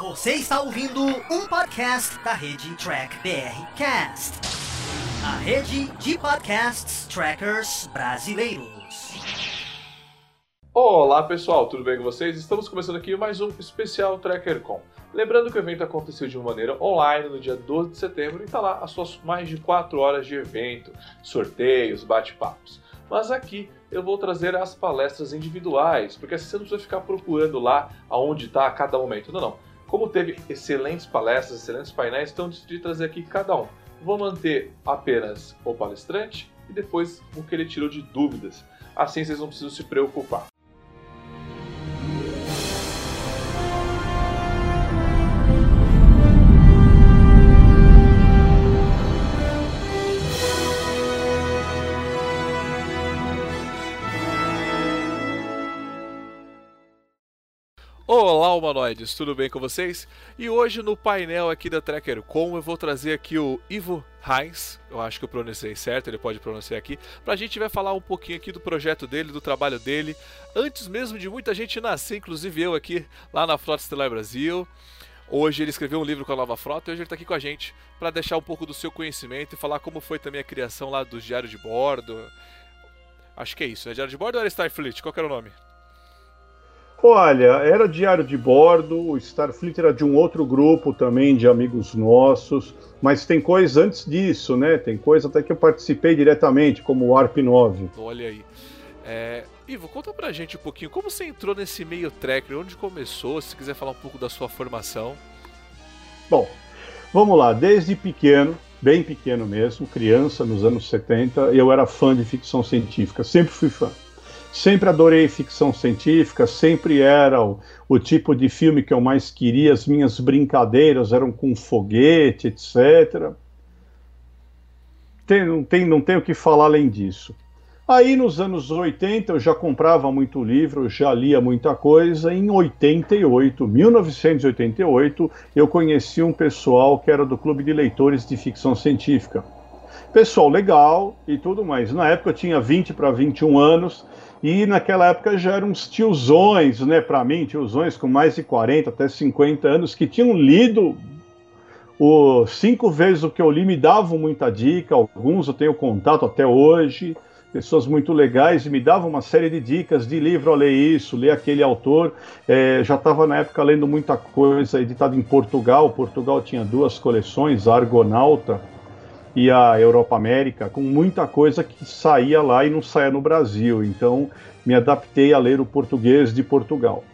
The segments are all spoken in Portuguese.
Você está ouvindo um podcast da rede Track BR Cast, a rede de podcasts trackers brasileiros. Olá pessoal, tudo bem com vocês? Estamos começando aqui mais um especial TrackerCon. Lembrando que o evento aconteceu de uma maneira online no dia 12 de setembro e está lá as suas mais de 4 horas de evento, sorteios, bate-papos. Mas aqui eu vou trazer as palestras individuais, porque assim você não precisa ficar procurando lá aonde está a cada momento. Não, não. Como teve excelentes palestras, excelentes painéis, então decidi trazer aqui cada um. Vou manter apenas o palestrante e depois o que ele tirou de dúvidas. Assim vocês não precisam se preocupar. Humanoides, tudo bem com vocês? E hoje no painel aqui da TrackerCon eu vou trazer aqui o Ivo Heinz, eu acho que eu pronunciei certo, ele pode pronunciar aqui, pra gente vai falar um pouquinho aqui do projeto dele, do trabalho dele, antes mesmo de muita gente nascer, inclusive eu aqui lá na Frota Estelar Brasil. Hoje ele escreveu um livro com a Nova Frota e hoje ele está aqui com a gente para deixar um pouco do seu conhecimento e falar como foi também a criação lá dos diários de bordo. Acho que é isso, né? Diário de bordo ou era Starfleet? Qual era o nome? Olha, era diário de bordo, o Starfleet era de um outro grupo também, de amigos nossos, mas tem coisa antes disso, né? Tem coisa até que eu participei diretamente, como o ARP 9. Olha aí. É, Ivo, conta pra gente um pouquinho, como você entrou nesse meio tracker, onde começou, se quiser falar um pouco da sua formação. Bom, vamos lá, desde pequeno, bem pequeno mesmo, criança, nos anos 70, eu era fã de ficção científica, sempre fui fã. Sempre adorei ficção científica, sempre era o, o, tipo de filme que eu mais queria, as minhas brincadeiras eram com foguete, etc. Tem, não, tem, não tenho o que falar além disso. Aí nos anos 80 eu já comprava muito livro, já lia muita coisa. Em 88, 1988, eu conheci um pessoal que era do Clube de Leitores de Ficção Científica. Pessoal legal e tudo mais. Na época eu tinha 20 para 21 anos e naquela época já eram uns tiozões, né, para mim, tiozões com mais de 40 até 50 anos, que tinham lido o cinco vezes o que eu li, me davam muita dica, alguns eu tenho contato até hoje, pessoas muito legais, e me davam uma série de dicas de livro, a ler isso, ler aquele autor. É, já estava na época lendo muita coisa editada em Portugal, Portugal tinha duas coleções, a Argonauta, e a Europa América com muita coisa que saía lá e não saía no Brasil. Então me adaptei a ler o português de Portugal.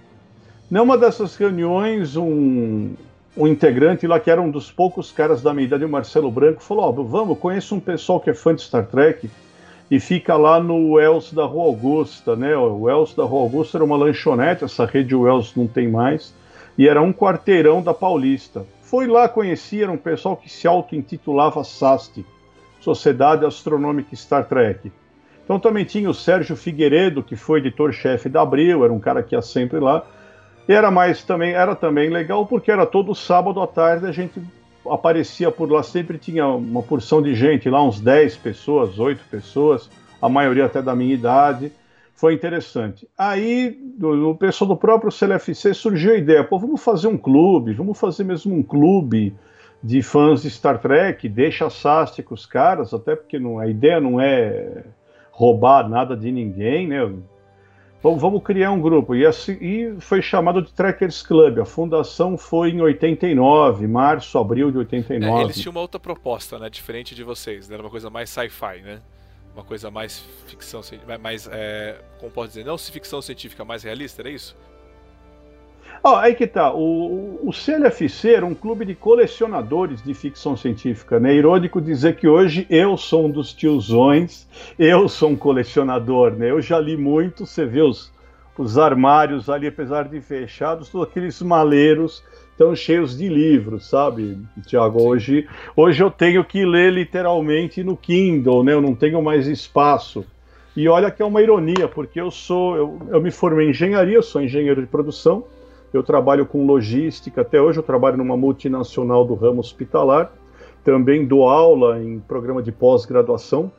Numa dessas reuniões, um, um integrante lá, que era um dos poucos caras da minha idade, o Marcelo Branco, falou: oh, Vamos, conheço um pessoal que é fã de Star Trek e fica lá no Wells da Rua Augusta, né? O Wells da Rua Augusta era uma lanchonete, essa rede Wells não tem mais, e era um quarteirão da Paulista. Foi lá conhecer um pessoal que se auto-intitulava SAST, Sociedade Astronômica Star Trek. Então também tinha o Sérgio Figueiredo, que foi editor-chefe da Abril, era um cara que ia sempre lá. E era mais também, era também legal porque era todo sábado à tarde a gente aparecia por lá, sempre tinha uma porção de gente lá, uns 10 pessoas, 8 pessoas, a maioria até da minha idade foi interessante. Aí, do, pessoal do próprio CLFC surgiu a ideia, pô, vamos fazer um clube, vamos fazer mesmo um clube de fãs de Star Trek, deixa a com os caras, até porque não, a ideia não é roubar nada de ninguém, né? Vamos, vamos criar um grupo. E, assim, e foi chamado de Trekkers Club. A fundação foi em 89, março, abril de 89. É, eles tinham uma outra proposta, né? Diferente de vocês, né? Era uma coisa mais sci-fi, né? Uma coisa mais ficção, mais, é, como pode dizer, não se ficção científica, mais realista, era isso? Oh, aí que tá. O, o CLFC era um clube de colecionadores de ficção científica. Né? É irônico dizer que hoje eu sou um dos tiozões, eu sou um colecionador. Né? Eu já li muito, você vê os, os armários ali, apesar de fechados, todos aqueles maleiros estão cheios de livros, sabe, Tiago? Hoje, hoje eu tenho que ler literalmente no Kindle, né? Eu não tenho mais espaço. E olha que é uma ironia, porque eu sou, eu, eu me formei em engenharia, eu sou engenheiro de produção, eu trabalho com logística, até hoje eu trabalho numa multinacional do ramo hospitalar, também dou aula em programa de pós-graduação,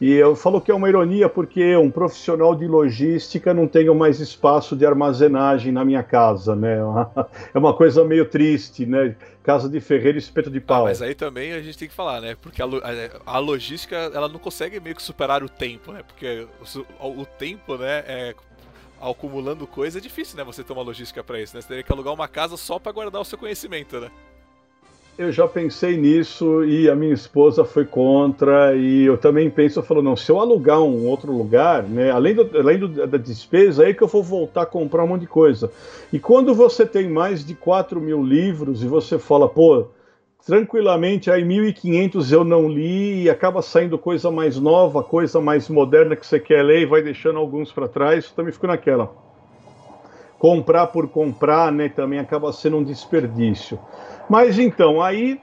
E eu falo que é uma ironia porque um profissional de logística não tenho mais espaço de armazenagem na minha casa, né? É uma coisa meio triste, né? Casa de ferreiro e espeto de pau. Ah, mas aí também a gente tem que falar, né? Porque a, logística, ela não consegue meio que superar o tempo, né? Porque o, o tempo, né, é, acumulando coisa é difícil, né? Você ter uma logística para isso, né? Você teria que alugar uma casa só para guardar o seu conhecimento, né? Eu já pensei nisso e a minha esposa foi contra e eu também penso, eu falo, não, se eu alugar um outro lugar, né, além, do, além do, da despesa, aí que eu vou voltar a comprar um monte de coisa. E quando você tem mais de 4 mil livros e você fala, pô, tranquilamente aí 1.500 eu não li e acaba saindo coisa mais nova, coisa mais moderna que você quer ler e vai deixando alguns para trás, também fico naquela. Comprar por comprar, né, também acaba sendo um desperdício. Mas então, aí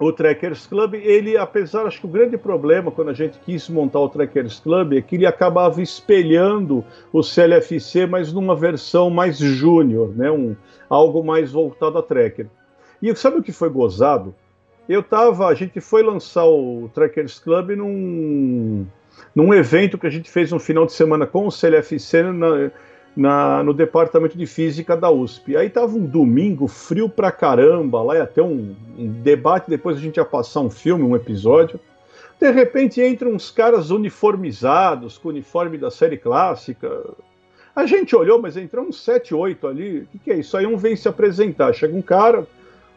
o Trekkers Club, ele, apesar, acho que o grande problema quando a gente quis montar o Trekkers Club é que ele acabava espelhando o CLFC, mas numa versão mais júnior, né? Um, algo mais voltado a Trekker. E sabe o que foi gozado? Eu tava, a gente foi lançar o Trekkers Club num, num evento que a gente fez no final de semana com o CLFC na, na, no departamento de física da USP. Aí tava um domingo frio pra caramba, lá ia ter um, um debate, depois a gente ia passar um filme, um episódio. De repente entram uns caras uniformizados, com uniforme da série clássica. A gente olhou, mas entrou uns 7, 8 ali. O que, que, é isso? Aí um vem se apresentar. Chega um cara.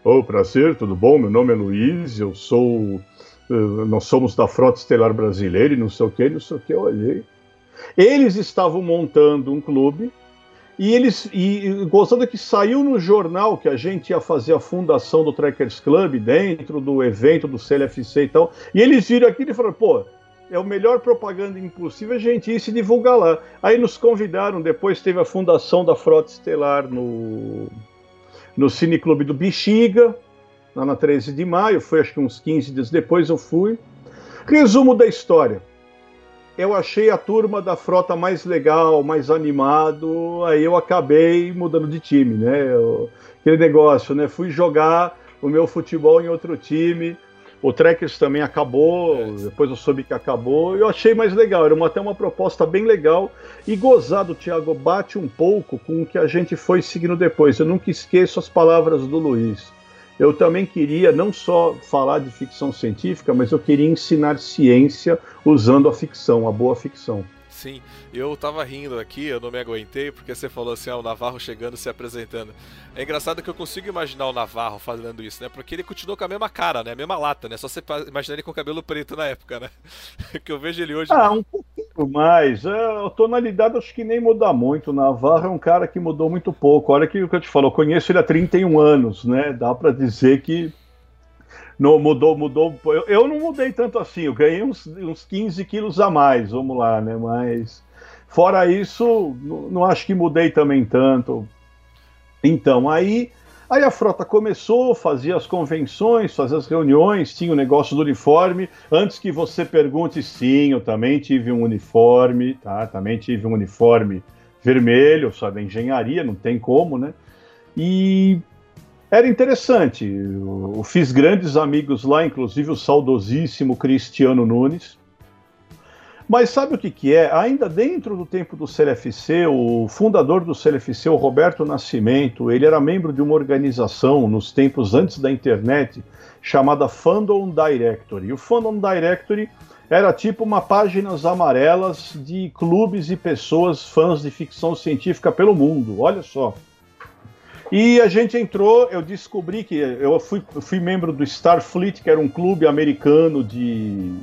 Ô, oh, prazer, tudo bom? Meu nome é Luiz, eu sou. Uh, nós somos da Frota Estelar Brasileira e não sei o que, não sei o que. Eu olhei. Eles estavam montando um clube e eles e gostando que saiu no jornal que a gente ia fazer a fundação do Trekkers Club dentro do evento do CLFC e tal. E eles viram aquilo e falaram, pô, é o melhor propaganda impossível a gente ir se divulgar lá. Aí nos convidaram, depois teve a fundação da Frota Estelar no, no Cineclube do Bexiga, lá na 13 de maio, foi acho que uns 15 dias depois eu fui. Resumo da história eu achei a turma da frota mais legal, mais animado, aí eu acabei mudando de time, né? Eu, aquele negócio, né? Fui jogar o meu futebol em outro time. O Trekkers também acabou, é. depois eu soube que acabou. Eu achei mais legal, era uma, até uma proposta bem legal. E gozado, Thiago, bate um pouco com o que a gente foi seguindo depois. Eu nunca esqueço as palavras do Luiz eu também queria não só falar de ficção científica, mas eu queria ensinar ciência usando a ficção, a boa ficção. Sim, eu tava rindo aqui, eu não me aguentei, porque você falou assim, ah, o Navarro chegando se apresentando. É engraçado que eu consigo imaginar o Navarro fazendo isso, né? Porque ele continuou com a mesma cara, né? A mesma lata, né? Só você imaginar ele com cabelo preto na época, né? que eu vejo ele hoje. Ah, um pouquinho mais. É, a tonalidade acho que nem muda muito. O Navarro é um cara que mudou muito pouco. Olha que o que eu te falo, eu conheço ele há 31 anos, né? Dá para dizer que não, mudou, mudou. Eu, eu, não mudei tanto assim, eu ganhei uns, uns 15 quilos a mais, vamos lá, né? Mas fora isso, não, não acho que mudei também tanto. Então, aí, aí a frota começou, fazia as convenções, fazia as reuniões, tinha o negócio do uniforme. Antes que você pergunte, sim, eu também tive um uniforme, tá? Também tive um uniforme vermelho, só da engenharia, não tem como, né? E era interessante. Eu fiz grandes amigos lá, inclusive o saudosíssimo Cristiano Nunes. Mas sabe o que, que é? Ainda dentro do tempo do CLFC, o fundador do CLFC, o Roberto Nascimento, ele era membro de uma organização nos tempos antes da internet chamada Fandom Directory. O Fandom Directory era tipo uma páginas amarelas de clubes e pessoas fãs de ficção científica pelo mundo. Olha só. E a gente entrou, eu descobri que eu fui, fui membro do Starfleet, que era um clube americano de,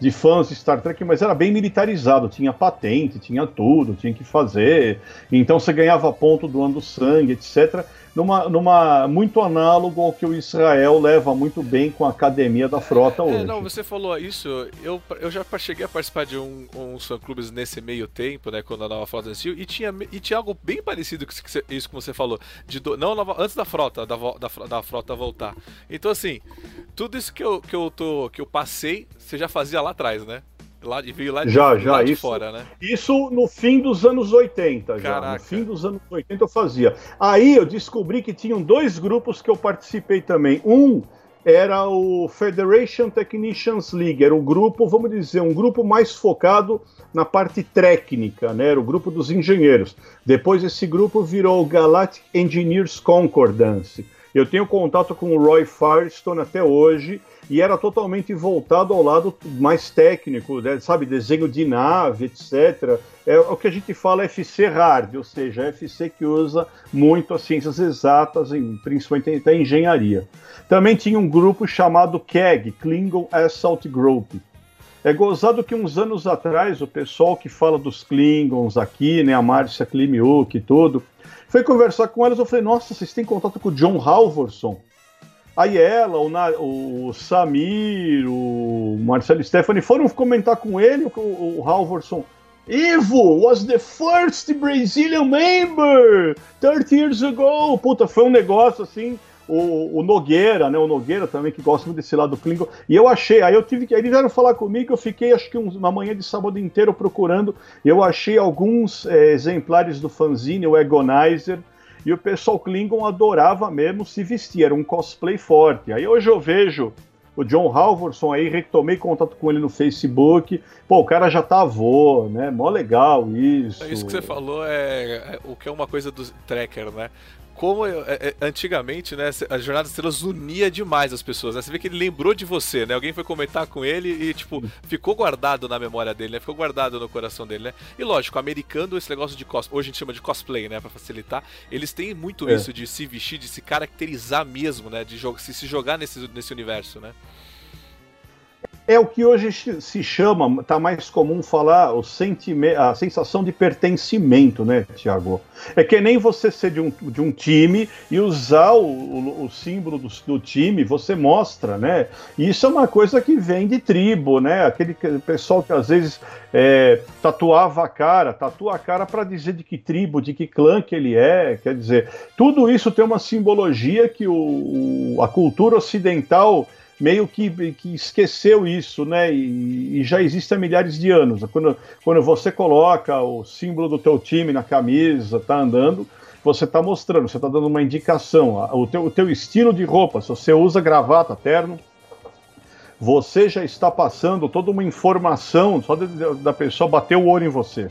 de fãs de Star Trek, mas era bem militarizado, tinha patente, tinha tudo, tinha que fazer. Então você ganhava ponto doando sangue, etc numa, numa muito análogo ao que o Israel leva muito bem com a academia da frota é, hoje. É, não, você falou isso, eu, eu já cheguei a participar de um, uns fã-clubes nesse meio tempo, né, quando a nova frota nasceu, e tinha, e tinha algo bem parecido com isso que você falou, de do, não antes da frota, da, da, da frota voltar. Então, assim, tudo isso que eu, que eu, tô, que eu passei, você já fazia lá atrás, né? Lá, veio lá de, já, já, lá isso, fora, né? Isso no fim dos anos 80, já. No fim dos anos 80 eu fazia. Aí eu descobri que tinham dois grupos que eu participei também. Um era o Federation Technicians League, era o grupo, vamos dizer, um grupo mais focado na parte técnica, né? Era o grupo dos engenheiros. Depois esse grupo virou o Galactic Engineers Concordance. Eu tenho contato com o Roy Firestone até hoje e era totalmente voltado ao lado mais técnico, né? sabe, desenho de nave, etc. É o que a gente fala FC hard, ou seja, FC que usa muito as ciências exatas, principalmente a engenharia. Também tinha um grupo chamado KEG, Klingon Assault Group. É gozado que uns anos atrás o pessoal que fala dos Klingons aqui, né, a Márcia Klimiuk e tudo, foi conversar com elas. Eu falei, nossa, vocês têm contato com o John Halvorson? Aí ela, o, o Samir, o Marcelo Stephanie foram comentar com ele, o, o Halvorson. Ivo was the first Brazilian member 30 years ago. Puta, foi um negócio assim o, o, Nogueira, né? O Nogueira também, que gosta muito desse lado Klingon. E eu achei, aí eu tive que. Eles vieram falar comigo, eu fiquei acho que uma manhã de sábado inteiro procurando. Eu achei alguns é, exemplares do fanzine, o Agonizer. E o pessoal Klingon adorava mesmo se vestir, era um cosplay forte. Aí hoje eu vejo o John Halvorson aí, retomei contato com ele no Facebook. Pô, o cara já tá avô, né? Mó legal isso. É isso que você falou é, é o que é uma coisa do tracker, né? Como é, é, antigamente, né, a Jornada das Estrelas unia demais as pessoas, né? Você vê que ele lembrou de você, né? Alguém foi comentar com ele e, tipo, ficou guardado na memória dele, né? Ficou guardado no coração dele, né? E lógico, americano, esse negócio de cosplay, hoje a gente chama de cosplay, né? Pra facilitar, eles têm muito é. isso de se vestir, de se caracterizar mesmo, né? De se, se jogar nesse, nesse universo, né? É o que hoje se chama, está mais comum falar, o a sensação de pertencimento, né, Tiago? É que nem você ser de um, de um time e usar o, o, o símbolo do, do, time, você mostra, né? E isso é uma coisa que vem de tribo, né? Aquele pessoal que às vezes é, tatuava a cara, tatua a cara para dizer de que tribo, de que clã que ele é, quer dizer, tudo isso tem uma simbologia que o, a cultura ocidental meio que, que esqueceu isso, né? E, e, já existe há milhares de anos. Quando, quando você coloca o símbolo do teu time na camisa, tá andando, você está mostrando, você está dando uma indicação. O teu, o teu estilo de roupa, se você usa gravata, terno, você já está passando toda uma informação só de, da pessoa bater o olho em você.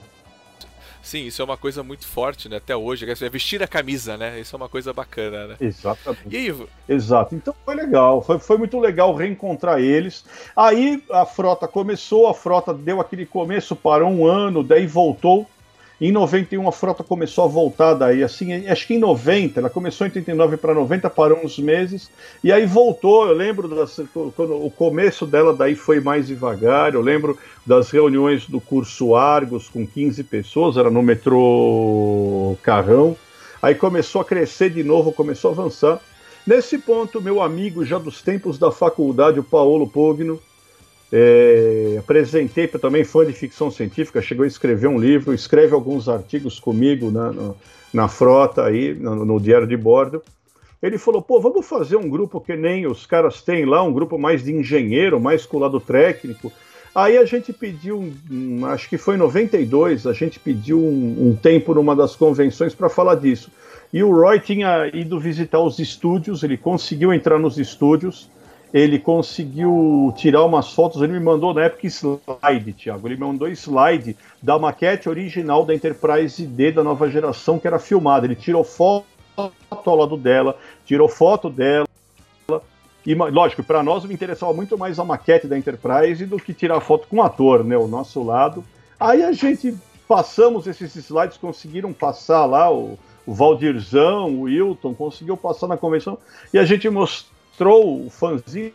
Sim, isso é uma coisa muito forte, né? Até hoje, é vestir a camisa, né? Isso é uma coisa bacana, né? Exatamente. E aí, Exato. Então foi legal, foi, foi muito legal reencontrar eles. Aí a frota começou, a frota deu aquele começo, parou um ano, daí voltou. Em 91 a frota começou a voltar daí, assim, acho que em 90, ela começou em 89 para 90, parou uns meses, e aí voltou, eu lembro das, quando o começo dela daí foi mais devagar, eu lembro das reuniões do curso Argos com 15 pessoas, era no metrô Carrão, aí começou a crescer de novo, começou a avançar. Nesse ponto, meu amigo já dos tempos da faculdade, o Paulo Pogno, é, apresentei também fã de ficção científica, chegou a escrever um livro, escreve alguns artigos comigo na, na, na frota aí, no, no, diário de bordo. Ele falou, pô, vamos fazer um grupo que nem os caras têm lá, um grupo mais de engenheiro, mais com o lado técnico. Aí a gente pediu, um, acho que foi em 92, a gente pediu um, um tempo numa das convenções para falar disso. E o Roy tinha ido visitar os estúdios, ele conseguiu entrar nos estúdios, ele conseguiu tirar umas fotos, ele me mandou na época slide, Thiago. Ele me mandou slide da maquete original da Enterprise D da nova geração que era filmada. Ele tirou foto ao lado dela, tirou foto dela. E, lógico, para nós me interessava muito mais a maquete da Enterprise do que tirar foto com o ator, né? O nosso lado. Aí a gente passamos esses slides, conseguiram passar lá o, o Valdirzão, o Wilton, conseguiu passar na convenção e a gente mostrou mostrou o fanzinho.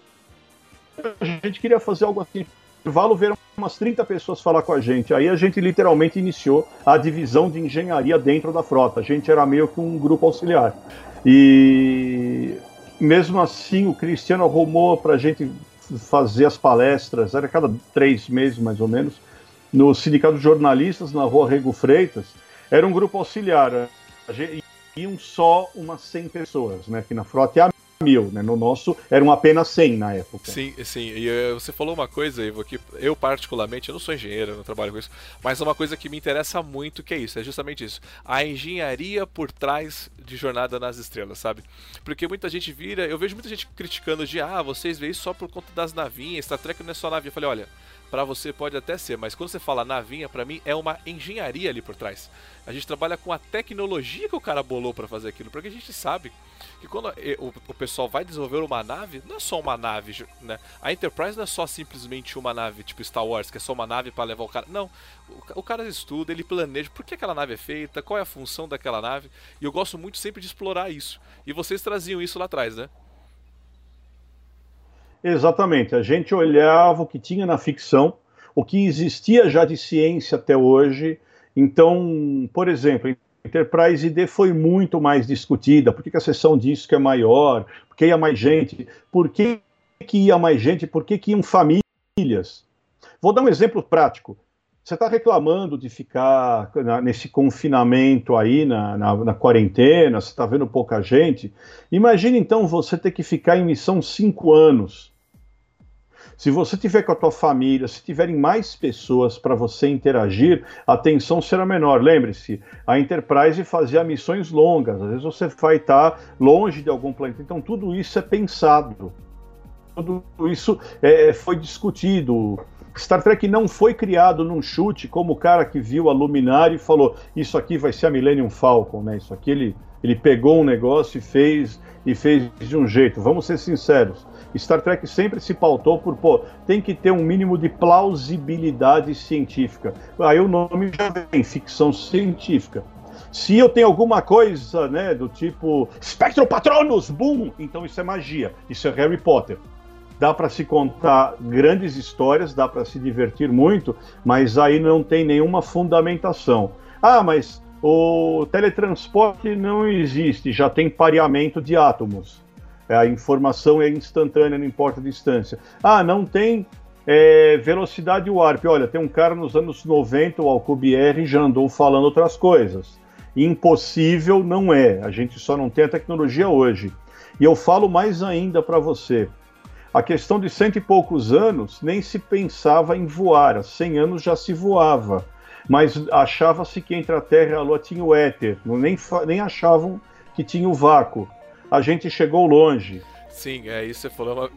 A gente queria fazer algo assim. Valo ver umas 30 pessoas falar com a gente. Aí a gente literalmente iniciou a divisão de engenharia dentro da frota. A gente era meio que um grupo auxiliar. E mesmo assim, o Cristiano arrumou para a gente fazer as palestras, era cada três meses mais ou menos, no Sindicato de Jornalistas, na rua Rego Freitas. Era um grupo auxiliar. A gente, iam só umas 100 pessoas, né? Aqui na frota. E a mil, né? No nosso eram apenas 100 na época. Sim, sim. E uh, você falou uma coisa, Ivo, que eu particularmente, eu não sou engenheiro, não trabalho com isso, mas é uma coisa que me interessa muito, que é isso, é justamente isso. A engenharia por trás de Jornada nas Estrelas, sabe? Porque muita gente vira, eu vejo muita gente criticando de, ah, vocês veem só por conta das navinhas, Star Trek não é só navio. Eu falei, olha, para você pode até ser, mas quando você fala navinha, para mim é uma engenharia ali por trás. A gente trabalha com a tecnologia que o cara bolou para fazer aquilo, porque a gente sabe que quando o, pessoal vai desenvolver uma nave, não é só uma nave, né? A Enterprise não é só simplesmente uma nave tipo Star Wars, que é só uma nave para levar o cara. Não, o, cara estuda, ele planeja por que aquela nave é feita, qual é a função daquela nave, e eu gosto muito sempre de explorar isso. E vocês traziam isso lá atrás, né? Exatamente. A gente olhava o que tinha na ficção, o que existia já de ciência até hoje. Então, por exemplo, Enterprise ID foi muito mais discutida. Por que, a seção disco é maior? Por que ia mais gente? Por que, que ia mais gente? Por que, que iam famílias? Vou dar um exemplo prático. Você está reclamando de ficar na, nesse confinamento aí, na, na, na quarentena, você está vendo pouca gente. Imagine então você ter que ficar em missão cinco anos se você tiver com a tua família, se tiverem mais pessoas para você interagir, a tensão será menor. Lembre-se, a Enterprise fazia missões longas, às vezes você vai estar longe de algum planeta. Então tudo isso é pensado. Tudo isso é, foi discutido. Star Trek não foi criado num chute como o cara que viu a luminária e falou: Isso aqui vai ser a Millennium Falcon, né? Isso aqui ele, ele pegou um negócio e fez e fez de um jeito. Vamos ser sinceros. Star Trek sempre se pautou por, pô, tem que ter um mínimo de plausibilidade científica. Aí o nome já vem, ficção científica. Se eu tenho alguma coisa, né, do tipo Spectro Patronus, boom, então isso é magia, isso é Harry Potter. Dá para se contar grandes histórias, dá para se divertir muito, mas aí não tem nenhuma fundamentação. Ah, mas o teletransporte não existe, já tem pareamento de átomos. É, a informação é instantânea, não importa a distância. Ah, não tem é, velocidade warp. Olha, tem um cara nos anos 90, o Alcubierre, já andou falando outras coisas. Impossível não é, a gente só não tem a tecnologia hoje. E eu falo mais ainda para você. A questão de cento e poucos anos nem se pensava em voar, há 100 anos já se voava, mas achava-se que entre a Terra e a Lua tinha o éter, nem, nem achavam que tinha o vácuo a gente chegou longe. Sim, é isso você falou. Uma...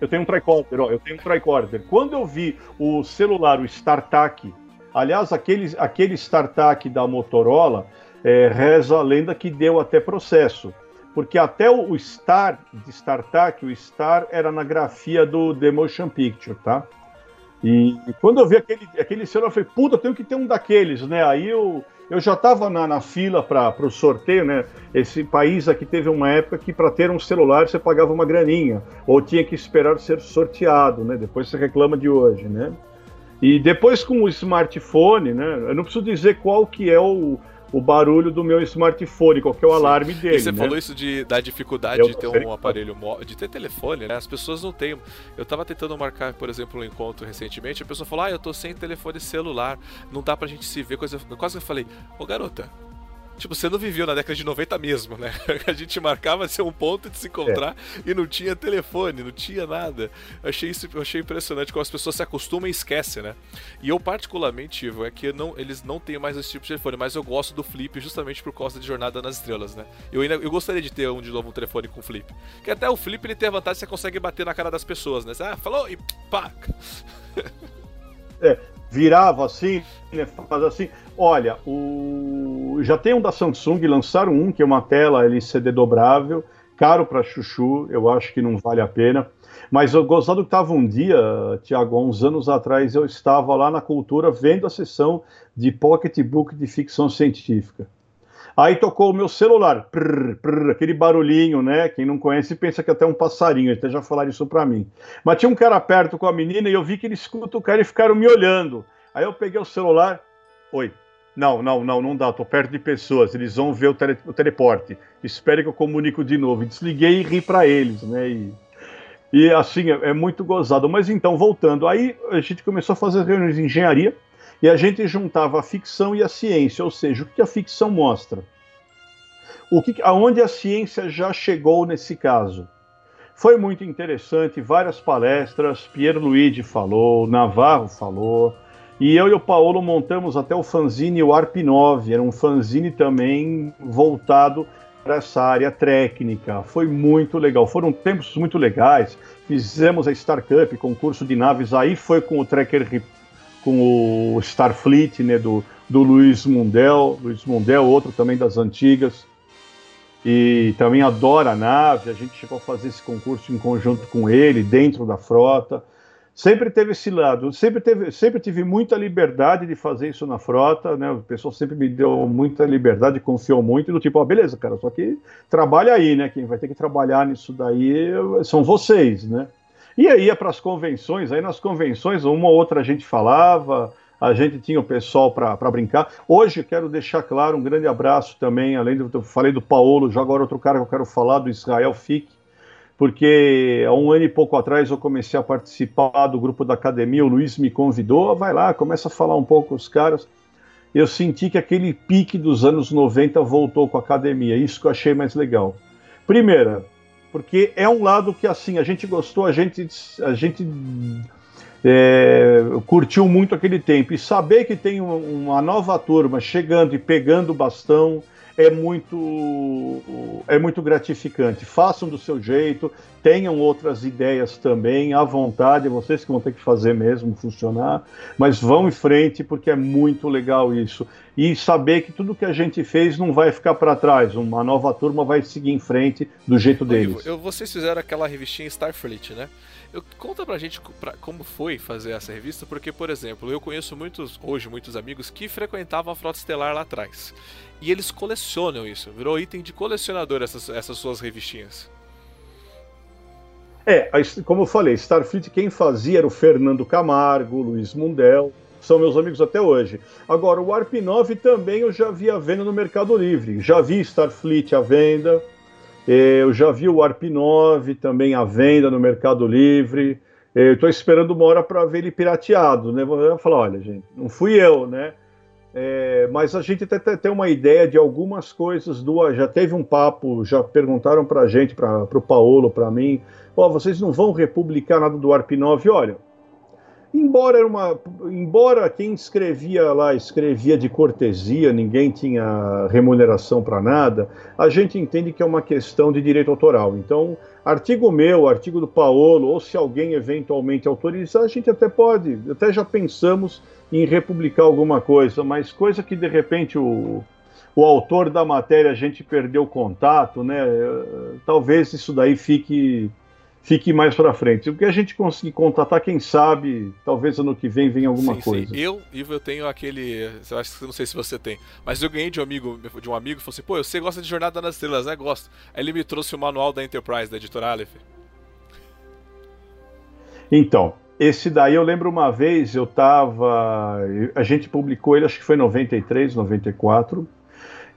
Eu tenho um tricorder, ó, eu tenho um tricorder. Quando eu vi o celular, o StarTAC, aliás, aquele, aquele StarTAC da Motorola, é, reza a lenda que deu até processo. Porque até o, Star de StarTAC, o Star era na grafia do The Motion Picture, tá? E, e quando eu vi aquele, aquele celular, eu falei, puta, eu tenho que ter um daqueles, né? Aí eu eu já estava na, na, fila para o sorteio, né? Esse país aqui teve uma época que para ter um celular você pagava uma graninha, ou tinha que esperar ser sorteado, né? Depois você reclama de hoje, né? E depois com o smartphone, né? Eu não preciso dizer qual que é o, o barulho do meu smartphone, qual que é o Sim. alarme dele. E você né? falou isso de, da dificuldade de ter um aparelho de ter telefone, né? As pessoas não têm. Eu tava tentando marcar, por exemplo, um encontro recentemente, a pessoa falou: Ah, eu tô sem telefone celular, não dá pra gente se ver. Coisa... Quase que eu falei, ô garota, Tipo, você não viveu na década de 90 mesmo, né? A gente marcava ser um ponto de se encontrar é. e não tinha telefone, não tinha nada. Eu achei isso, eu achei impressionante como as pessoas se acostumam e esquecem, né? E eu particularmente, Ivo, é que não, eles não têm mais esse tipo de telefone, mas eu gosto do flip justamente por causa de Jornada nas Estrelas, né? Eu ainda eu gostaria de ter um de novo um telefone com flip. Que até o flip ele tem a vantagem que você consegue bater na cara das pessoas, né? Você, ah, falou e pá! É, virava assim, né, faz assim. Olha, o... já tem um da Samsung, lançaram um que é uma tela LCD dobrável, caro para chuchu, eu acho que não vale a pena. Mas eu gostado que estava um dia, Tiago, há uns anos atrás, eu estava lá na Cultura vendo a sessão de pocketbook de ficção científica. Aí tocou o meu celular, aquele barulhinho, né? Quem não conhece pensa que até um passarinho, até já falaram isso para mim. Mas tinha um cara perto com a menina e eu vi que ele escuta o cara e ficaram me olhando. Aí eu peguei o celular, oi. Não, não, não, não dá, tô perto de pessoas, eles vão ver o, tele, o teleporte. Espere que eu comunico de novo. Desliguei e ri para eles, né? E, e assim, é, é muito gozado. Mas então, voltando, aí a gente começou a fazer reuniões de engenharia, e a gente juntava a ficção e a ciência, ou seja, o que a ficção mostra? o que, aonde a ciência já chegou nesse caso. Foi muito interessante, várias palestras, Pierre Luigi falou, Navarro falou, e eu e o Paulo montamos até o fanzine o ARP 9, era um fanzine também voltado para essa área técnica. Foi muito legal, foram tempos muito legais. Fizemos a Star Cup, concurso de naves, aí foi com o Tracker, com o Starfleet, né, do, do Luiz Mundel, Luiz Mundel, outro também das antigas e também adora a nave. A gente chegou a fazer esse concurso em conjunto com ele, dentro da frota. Sempre teve esse lado, sempre, teve, sempre tive muita liberdade de fazer isso na frota, né? O pessoal sempre me deu muita liberdade, confiou muito, do tipo, oh, beleza, cara, só que trabalha aí, né? Quem vai ter que trabalhar nisso daí são vocês, né? E aí ia para as convenções, aí nas convenções uma ou outra a gente falava, a gente tinha o pessoal para brincar. Hoje quero deixar claro um grande abraço também, além do eu falei do Paulo, já agora outro cara que eu quero falar, do Israel Fick, porque há um ano e pouco atrás eu comecei a participar do grupo da academia, o Luiz me convidou, vai lá, começa a falar um pouco com os caras. Eu senti que aquele pique dos anos 90 voltou com a academia, isso que eu achei mais legal. Primeira, porque é um lado que assim, a gente gostou, a gente, a gente é, curtiu muito aquele tempo. E saber que tem uma nova turma chegando e pegando o bastão é muito, é muito gratificante. Façam do seu jeito, tenham outras ideias também, à vontade, vocês que vão ter que fazer mesmo funcionar, mas vão em frente porque é muito legal isso. E saber que tudo que a gente fez não vai ficar para trás, uma nova turma vai seguir em frente do jeito deles. Eu, vocês fizeram aquela revistinha Starfleet, né? Eu, conta pra gente pra, como foi fazer essa revista, porque, por exemplo, eu conheço muitos, hoje, muitos amigos que frequentavam a Frota Estelar lá atrás. E eles colecionam isso, virou item de colecionador essas, essas suas revistinhas. É, como eu falei, Starfleet quem fazia era o Fernando Camargo, Luiz Mundel, são meus amigos até hoje. Agora, o Warp 9 também eu já vi à venda no Mercado Livre. Já vi Starfleet à venda, eu já vi o Warp 9 também à venda no Mercado Livre. É, Estou esperando uma hora para ver ele pirateado, né? Vou falar, olha, gente, não fui eu, né? É, mas a gente até tem uma ideia de algumas coisas do. Já teve um papo, já perguntaram para a gente, para o Paulo, para mim, ó, oh, vocês não vão republicar nada do Warp 9? Olha, Embora, era uma, embora quem escrevia lá escrevia de cortesia, ninguém tinha remuneração para nada, a gente entende que é uma questão de direito autoral. Então, artigo meu, artigo do Paolo, ou se alguém eventualmente autorizar, a gente até pode, até já pensamos em republicar alguma coisa, mas coisa que de repente o, o autor da matéria a gente perdeu contato, né? Talvez isso daí fique fique mais para frente. O que a gente conseguir contatar, quem sabe, talvez ano que vem venha alguma sim, coisa. Sim. Eu, Ivo, eu tenho aquele. Eu acho que não sei se você tem, mas eu ganhei de um amigo, de um amigo, falou assim: pô, você gosta de Jornada nas Estrelas, né? Gosto. Aí ele me trouxe o manual da Enterprise, da editora Aleph. Então, esse daí eu lembro uma vez, eu tava. A gente publicou ele, acho que foi em 93, 94.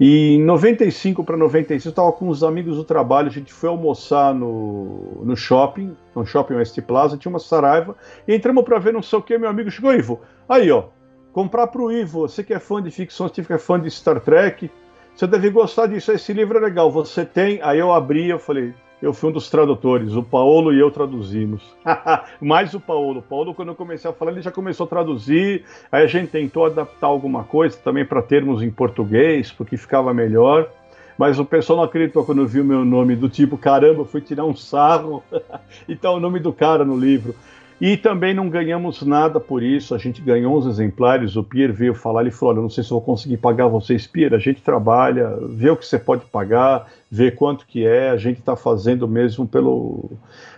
E em 95 para 96, eu estava com uns amigos do trabalho, a gente foi almoçar no, no shopping, no shopping West Plaza, tinha uma saraiva, e entramos para ver não sei o que, meu amigo chegou, Ivo, aí ó, comprar para o Ivo, você que é fã de ficção científica, é fã de Star Trek, você deve gostar disso, esse livro é legal, você tem? Aí eu abri, eu falei, eu fui um dos tradutores, o Paulo e eu traduzimos. Mais o Paulo. O Paulo, quando eu comecei a falar, ele já começou a traduzir. Aí a gente tentou adaptar alguma coisa também para termos em português, porque ficava melhor. Mas o pessoal não acreditou quando viu meu nome, do tipo, caramba, fui tirar um sarro. e tá o nome do cara no livro. E também não ganhamos nada por isso, a gente ganhou uns exemplares, o Pierre veio falar, ele falou, olha, não sei se vou conseguir pagar vocês, Pierre, a gente trabalha, vê o que você pode pagar, vê quanto que é, a gente está fazendo mesmo pelo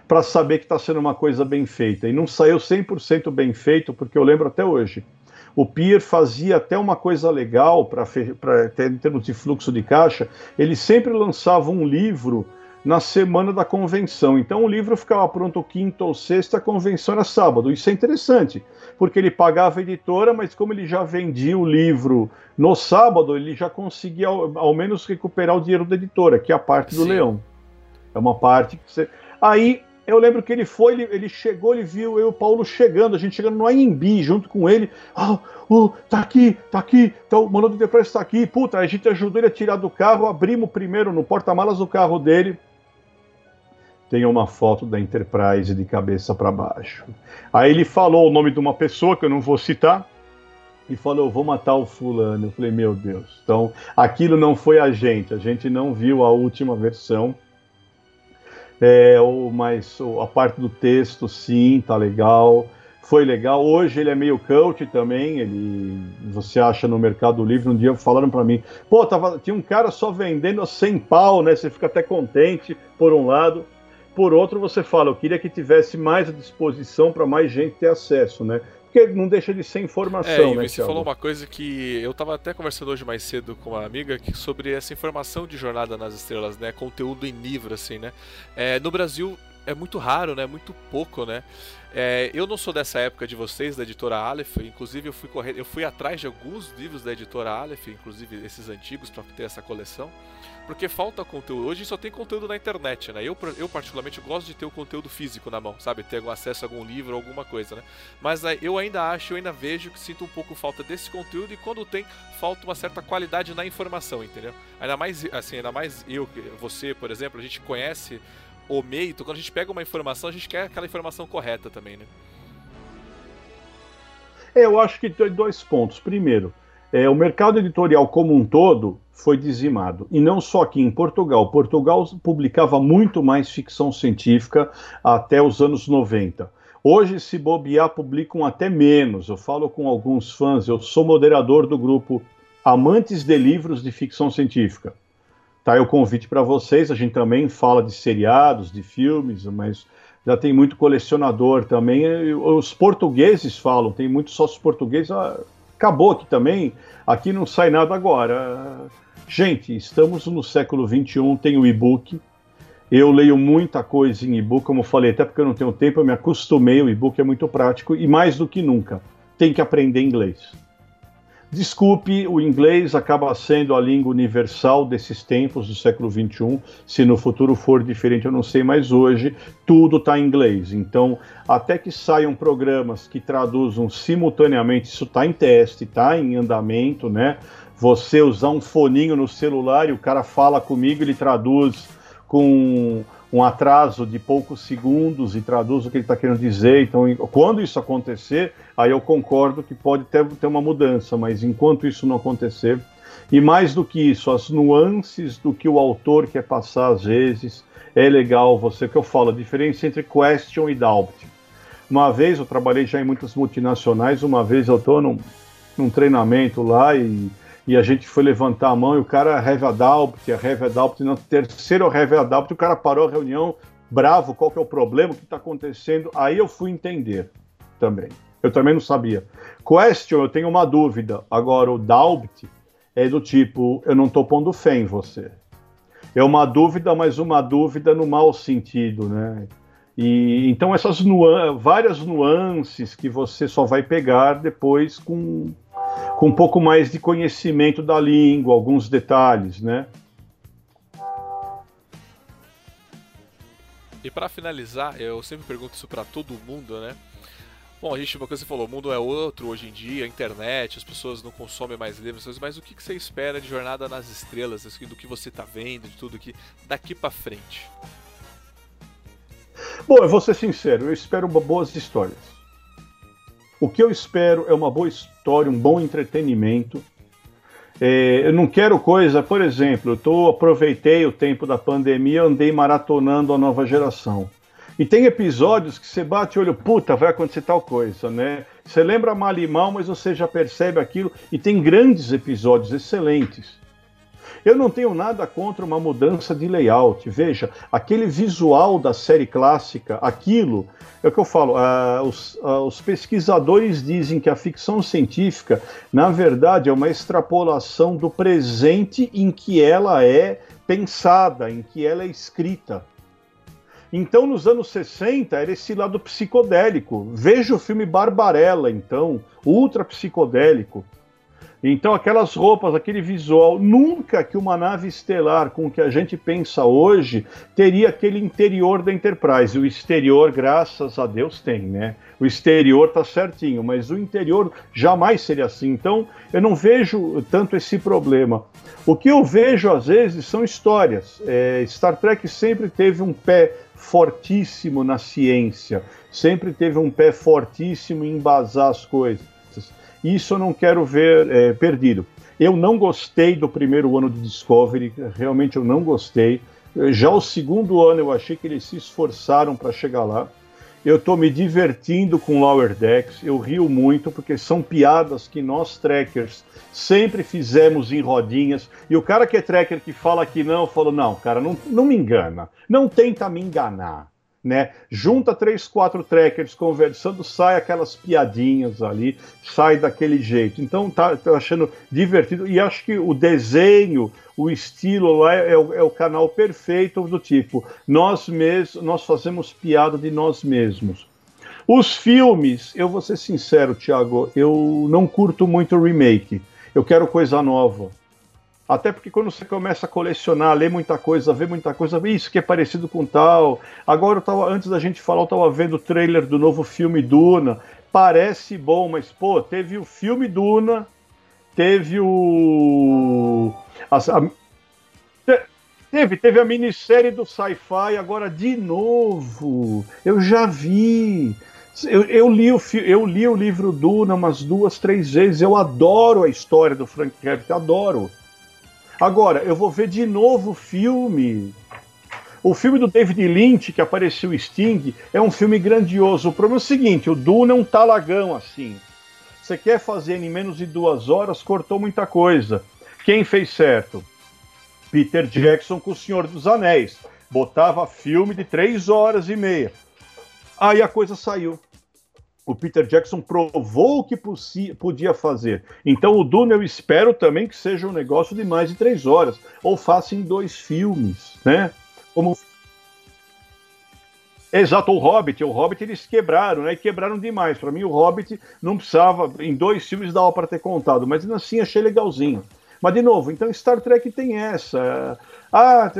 para saber que está sendo uma coisa bem feita. E não saiu 100% bem feito, porque eu lembro até hoje. O Pierre fazia até uma coisa legal para em termos de fluxo de caixa, ele sempre lançava um livro na semana da convenção. Então o livro ficava pronto quinta ou sexta, a convenção era sábado. Isso é interessante, porque ele pagava a editora, mas como ele já vendia o livro no sábado, ele já conseguia ao, ao menos recuperar o dinheiro da editora, que é a parte do Sim. leão. É uma parte que você. Aí Eu lembro que ele foi, ele, ele chegou, ele viu eu e o Paulo chegando, a gente chegando no AMB junto com ele. Ah, oh, tá aqui, tá aqui, tá, o Mano do Depressa tá aqui. Puta, a gente ajudou ele a tirar do carro, abrimos primeiro no porta-malas do carro dele. Tem uma foto da Enterprise de cabeça para baixo. Aí ele falou o nome de uma pessoa que eu não vou citar e falou: vou matar o fulano. Eu falei: meu Deus. Então, aquilo não foi a gente, a gente não viu a última versão. É, o, mas a parte do texto, sim, tá legal. Foi legal. Hoje ele é meio coach também. Ele, você acha no Mercado Livre. Um dia falaram para mim: pô, tava, tinha um cara só vendendo a 100 pau, né? Você fica até contente, por um lado. Por outro, você fala: eu queria que tivesse mais à disposição para mais gente ter acesso, né? porque não deixa de ser informação, é, e né? Você falou uma coisa que eu estava até conversando hoje mais cedo com uma amiga que, sobre essa informação de Jornada nas Estrelas, né? Conteúdo em livro, assim, né? É, no Brasil é muito raro, né? Muito pouco, né? É, eu não sou dessa época de vocês, da editora Aleph, inclusive eu fui correr, eu fui atrás de alguns livros da editora Aleph, inclusive esses antigos, para ter essa coleção porque falta conteúdo. Hoje só tem conteúdo na internet, né? Eu, eu particularmente gosto de ter o conteúdo físico na mão, sabe? Ter acesso a algum livro, alguma coisa, né? Mas eu ainda acho, eu ainda vejo que sinto um pouco falta desse conteúdo e quando tem, falta uma certa qualidade na informação, entendeu? Ainda mais, assim, ainda mais eu, você, por exemplo, a gente conhece o meio, então quando a gente pega uma informação, a gente quer aquela informação correta também, né? É, eu acho que tem dois pontos. Primeiro, é, o mercado editorial como um todo foi dizimado. E não só aqui em Portugal. Portugal publicava muito mais ficção científica até os anos 90. Hoje, se bobear, publicam até menos. Eu falo com alguns fãs, eu sou moderador do grupo Amantes de Livros de Ficção Científica. Tá aí o convite para vocês. A gente também fala de seriados, de filmes, mas já tem muito colecionador também. Os portugueses falam, tem muitos sócios portugueses. Acabou aqui também, aqui não sai nada agora. Gente, estamos no século XXI, tem o e-book. Eu leio muita coisa em e-book, como falei, até porque eu não tenho tempo, eu me acostumei, o e-book é muito prático e mais do que nunca, tem que aprender inglês. Desculpe, o inglês acaba sendo a língua universal desses tempos do século XXI. Se no futuro for diferente, eu não sei, mas hoje tudo está em inglês. Então, até que saiam programas que traduzam simultaneamente, isso está em teste, está em andamento, né? Você usar um foninho no celular e o cara fala comigo, ele traduz com um atraso de poucos segundos e traduz o que ele está querendo dizer. Então, quando isso acontecer, aí eu concordo que pode ter, ter uma mudança, mas enquanto isso não acontecer, e mais do que isso, as nuances do que o autor quer passar às vezes, é legal você, que eu falo, a diferença entre question e doubt. Uma vez, eu trabalhei já em muitas multinacionais, uma vez eu estou num, num treinamento lá e e a gente foi levantar a mão e o cara have a doubt, a have a doubt, no terceiro have a doubt, o cara parou a reunião, bravo, qual que é o problema, o que está acontecendo, aí eu fui entender também. Eu também não sabia. Question, eu tenho uma dúvida. Agora, o doubt é do tipo, eu não estou pondo fé em você. É uma dúvida, mas uma dúvida no mau sentido, né? E então essas nuan várias nuances que você só vai pegar depois com com um pouco mais de conhecimento da língua, alguns detalhes, né? E para finalizar, eu sempre pergunto isso para todo mundo, né? Bom, a gente, uma coisa você falou, o mundo é outro hoje em dia, a internet, as pessoas não consomem mais livros, mas o que você espera de Jornada nas Estrelas, assim, do que você está vendo, de tudo que daqui para frente? Bom, eu vou ser sincero, eu espero boas histórias. O que eu espero é uma boa história, um bom entretenimento. É, eu não quero coisa, por exemplo, eu tô, aproveitei o tempo da pandemia, andei maratonando a nova geração. E tem episódios que você bate o olho, puta, vai acontecer tal coisa, né? Você lembra mal e mal, mas você já percebe aquilo. E tem grandes episódios excelentes. Eu não tenho nada contra uma mudança de layout. Veja, aquele visual da série clássica, aquilo é o que eu falo. Uh, os, uh, os, pesquisadores dizem que a ficção científica, na verdade, é uma extrapolação do presente em que ela é pensada, em que ela é escrita. Então, nos anos 60, era esse lado psicodélico. Veja o filme Barbarella, então, ultra psicodélico. Então, aquelas roupas, aquele visual, nunca que uma nave estelar com o que a gente pensa hoje teria aquele interior da Enterprise. O exterior, graças a Deus, tem, né? O exterior tá certinho, mas o interior jamais seria assim. Então, eu não vejo tanto esse problema. O que eu vejo, às vezes, são histórias. É, Star Trek sempre teve um pé fortíssimo na ciência, sempre teve um pé fortíssimo em embasar as coisas. Isso eu não quero ver é, perdido. Eu não gostei do primeiro ano de Discovery, realmente eu não gostei. Já o segundo ano eu achei que eles se esforçaram para chegar lá. Eu estou me divertindo com Lower Decks, eu rio muito porque são piadas que nós trackers sempre fizemos em rodinhas. E o cara que é tracker que fala que não, falou: não, cara, não, não me engana, não tenta me enganar né? Junta três, quatro trackers conversando, sai aquelas piadinhas ali, sai daquele jeito. Então tá, achando divertido e acho que o desenho, o estilo lá é, é, o, é o, canal perfeito do tipo nós mesmos, nós fazemos piada de nós mesmos. Os filmes, eu vou ser sincero, Thiago, eu não curto muito remake. Eu quero coisa nova. Até porque quando você começa a colecionar, ler muita coisa, ver muita coisa, isso que é parecido com tal. Agora eu tava, antes da gente falar, eu tava vendo o trailer do novo filme Duna. Parece bom, mas pô, teve o filme Duna, teve o. A, a, teve, teve a minissérie do sci-fi, agora de novo. Eu já vi. Eu, eu, li o, eu li o livro Duna umas duas, três vezes. Eu adoro a história do Frank Herbert, adoro. Agora, eu vou ver de novo o filme. O filme do David Lynch, que apareceu o Sting, é um filme grandioso. O problema é o seguinte: o Duna é um talagão assim. Você quer fazer em menos de duas horas, cortou muita coisa. Quem fez certo? Peter Jackson com O Senhor dos Anéis. Botava filme de três horas e meia. Aí a coisa saiu o Peter Jackson provou o que podia fazer. Então o Dune eu espero também que seja um negócio de mais de três horas, ou faça em dois filmes, né? Como Exato, o Hobbit, o Hobbit eles quebraram, né? E quebraram demais. Para mim, o Hobbit não precisava, em dois filmes dava para ter contado, mas ainda assim achei legalzinho. Mas, de novo, então Star Trek tem essa. Ah,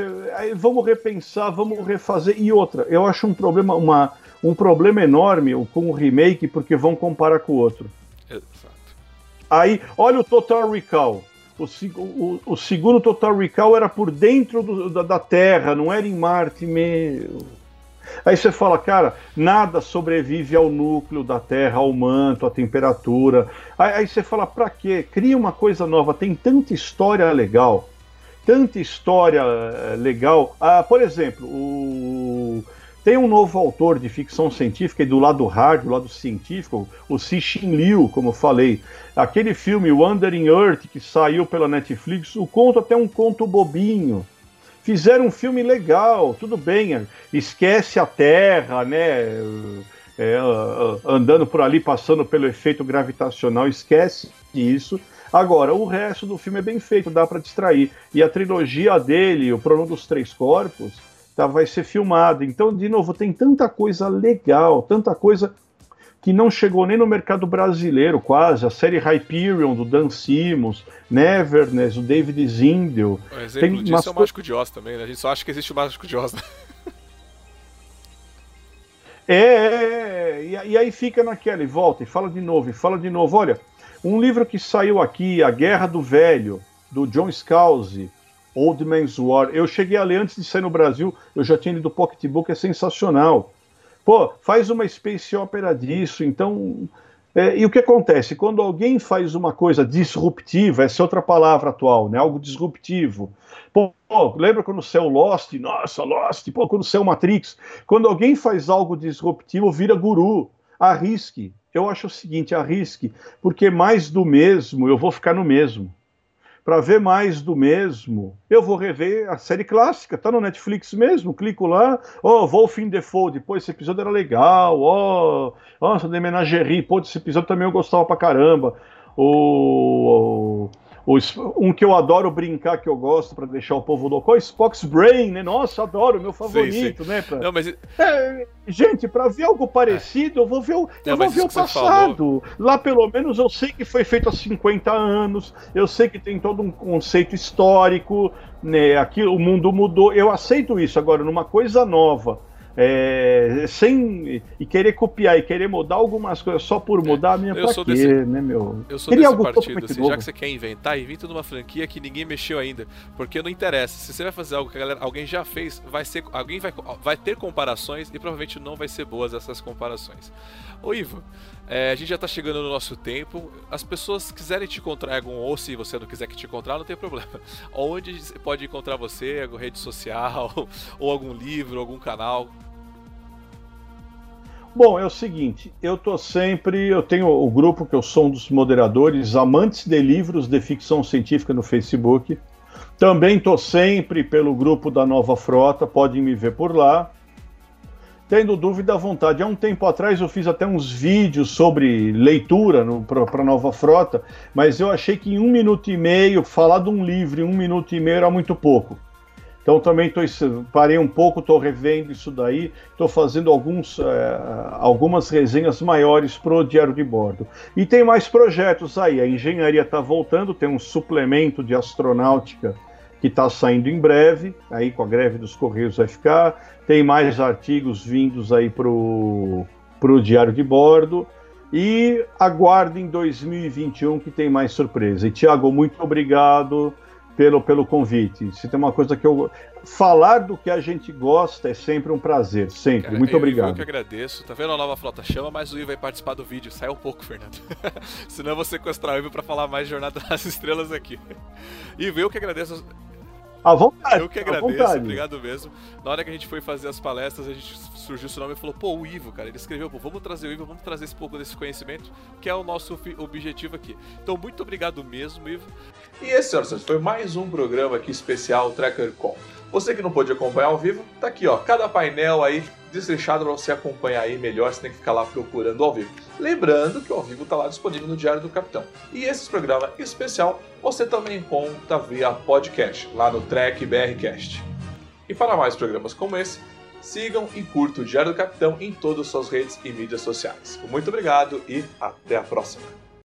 vamos repensar, vamos refazer. E outra, eu acho um problema, uma, um problema enorme com o remake porque vão comparar com o outro. Exato. Aí, olha o Total Recall. O, o, o segundo Total Recall era por dentro do, da, da, Terra, não era em Marte, meu. Aí você fala, cara, nada sobrevive ao núcleo da Terra, ao manto, à temperatura. Aí, aí você fala, pra quê? Cria uma coisa nova, tem tanta história legal, tanta história eh, legal. Ah, por exemplo, o tem um novo autor de ficção científica e do lado hard, do lado científico, o Cixin Liu, como eu falei. Aquele filme Wandering Earth, que saiu pela Netflix, o conto até um conto bobinho. Fizeram um filme legal, tudo bem, esquece a Terra, né? É, andando por ali, passando pelo efeito gravitacional, esquece isso. Agora, o resto do filme é bem feito, dá para distrair. E a trilogia dele, O Prono dos Três Corpos, tá, vai ser filmado. Então, de novo, tem tanta coisa legal, tanta coisa que não chegou nem no mercado brasileiro, quase. A série Hyperion, do Dan Simmons, Neverness, o David Zindel. Um exemplo tem disso é o Mágico de Oz também, né? A gente só acha que existe o Mágico de Oz, né? É, é, é, e, e aí fica naquela, e volta, e fala de novo, e fala de novo. Olha, um livro que saiu aqui, A Guerra do Velho, do John Scalzi, Old Man's War. Eu cheguei a ler antes de sair no Brasil, eu já tinha lido o Pocketbook, é sensacional. Pô, faz uma space opera disso, então. É, e o que acontece? Quando alguém faz uma coisa disruptiva, essa é outra palavra atual, né? Algo disruptivo. Pô, lembra quando saiu Lost? Nossa, Lost! Pô, quando saiu Matrix. Quando alguém faz algo disruptivo, vira guru. Arrisque. Eu acho o seguinte, arrisque, porque mais do mesmo, eu vou ficar no mesmo para ver mais do mesmo, eu vou rever a série clássica, tá no Netflix mesmo, clico lá, ó, oh, Wolf in the Fold, pô, esse episódio era legal, ó, oh, nossa, de Menagerie, pô, esse episódio também eu gostava pra caramba, o, um que eu adoro brincar, que eu gosto para deixar o povo louco, o Spock's Brain, né? Nossa, adoro, meu favorito, sim, sim. né? Pra... Não, mas... É, gente, para ver algo parecido, é. eu vou ver o, eu vou ver o passado. Lá, pelo menos, eu sei que foi feito há 50 anos, eu sei que tem todo um conceito histórico, né? Aqui o mundo mudou, eu aceito isso. Agora, numa coisa nova é, sem e querer copiar e querer mudar algumas coisas só por é, mudar, é, minha pra quê, desse, né, meu? Eu sou Queria desse partido, assim, já que você quer inventar, inventa numa franquia que ninguém mexeu ainda, porque não interessa. Se você vai fazer algo que a galera, alguém já fez, vai ser, alguém vai, vai ter comparações e provavelmente não vai ser boas essas comparações. Ô Ivo, é, a gente já está chegando no nosso tempo. As pessoas quiserem te encontrar ou se você não quiser que te encontrar, não tem problema. Onde pode encontrar você? Rede social, ou algum livro, algum canal? Bom, é o seguinte, eu tô sempre, eu tenho o grupo que eu sou um dos moderadores, amantes de livros de ficção científica no Facebook. Também tô sempre pelo grupo da Nova Frota, podem me ver por lá. Tendo dúvida à vontade. Há um tempo atrás eu fiz até uns vídeos sobre leitura para a Nova Frota, mas eu achei que em um minuto e meio, falar de um livro em um minuto e meio era muito pouco. Então também tô, parei um pouco, estou revendo isso daí, estou fazendo alguns, é, algumas resenhas maiores para o Diário de Bordo. E tem mais projetos aí, a engenharia está voltando, tem um suplemento de astronáutica que está saindo em breve, aí com a greve dos Correios vai ficar, tem mais artigos vindos aí para o Diário de Bordo, e aguardem 2021 que tem mais surpresa. E Tiago, muito obrigado pelo, pelo convite. Se tem uma coisa que eu. Falar do que a gente gosta é sempre um prazer, sempre. Cara, Muito eu, obrigado. Eu que agradeço. Tá vendo a nova flota chama, mas o Ivo vai participar do vídeo. Sai um pouco, Fernando. Senão eu vou sequestrar o Ivo pra falar mais Jornada das Estrelas aqui. Ivo, eu que agradeço. À vontade. Eu que agradeço, obrigado mesmo. Na hora que a gente foi fazer as palestras, a gente surgiu esse nome e falou: pô, o Ivo, cara. Ele escreveu: pô, vamos trazer o Ivo, vamos trazer esse pouco desse conhecimento, que é o nosso objetivo aqui. Então, muito obrigado mesmo, Ivo. E esse, senhoras e foi mais um programa aqui especial Tracker Com. Você que não pôde acompanhar ao vivo, tá aqui, ó. Cada painel aí desleixado para você acompanhar aí melhor, você tem que ficar lá procurando ao vivo. Lembrando que o ao vivo está lá disponível no Diário do Capitão. E esse programa especial você também encontra via podcast, lá no Trek BRcast. E para mais programas como esse, sigam e curtam o Diário do Capitão em todas as suas redes e mídias sociais. Muito obrigado e até a próxima!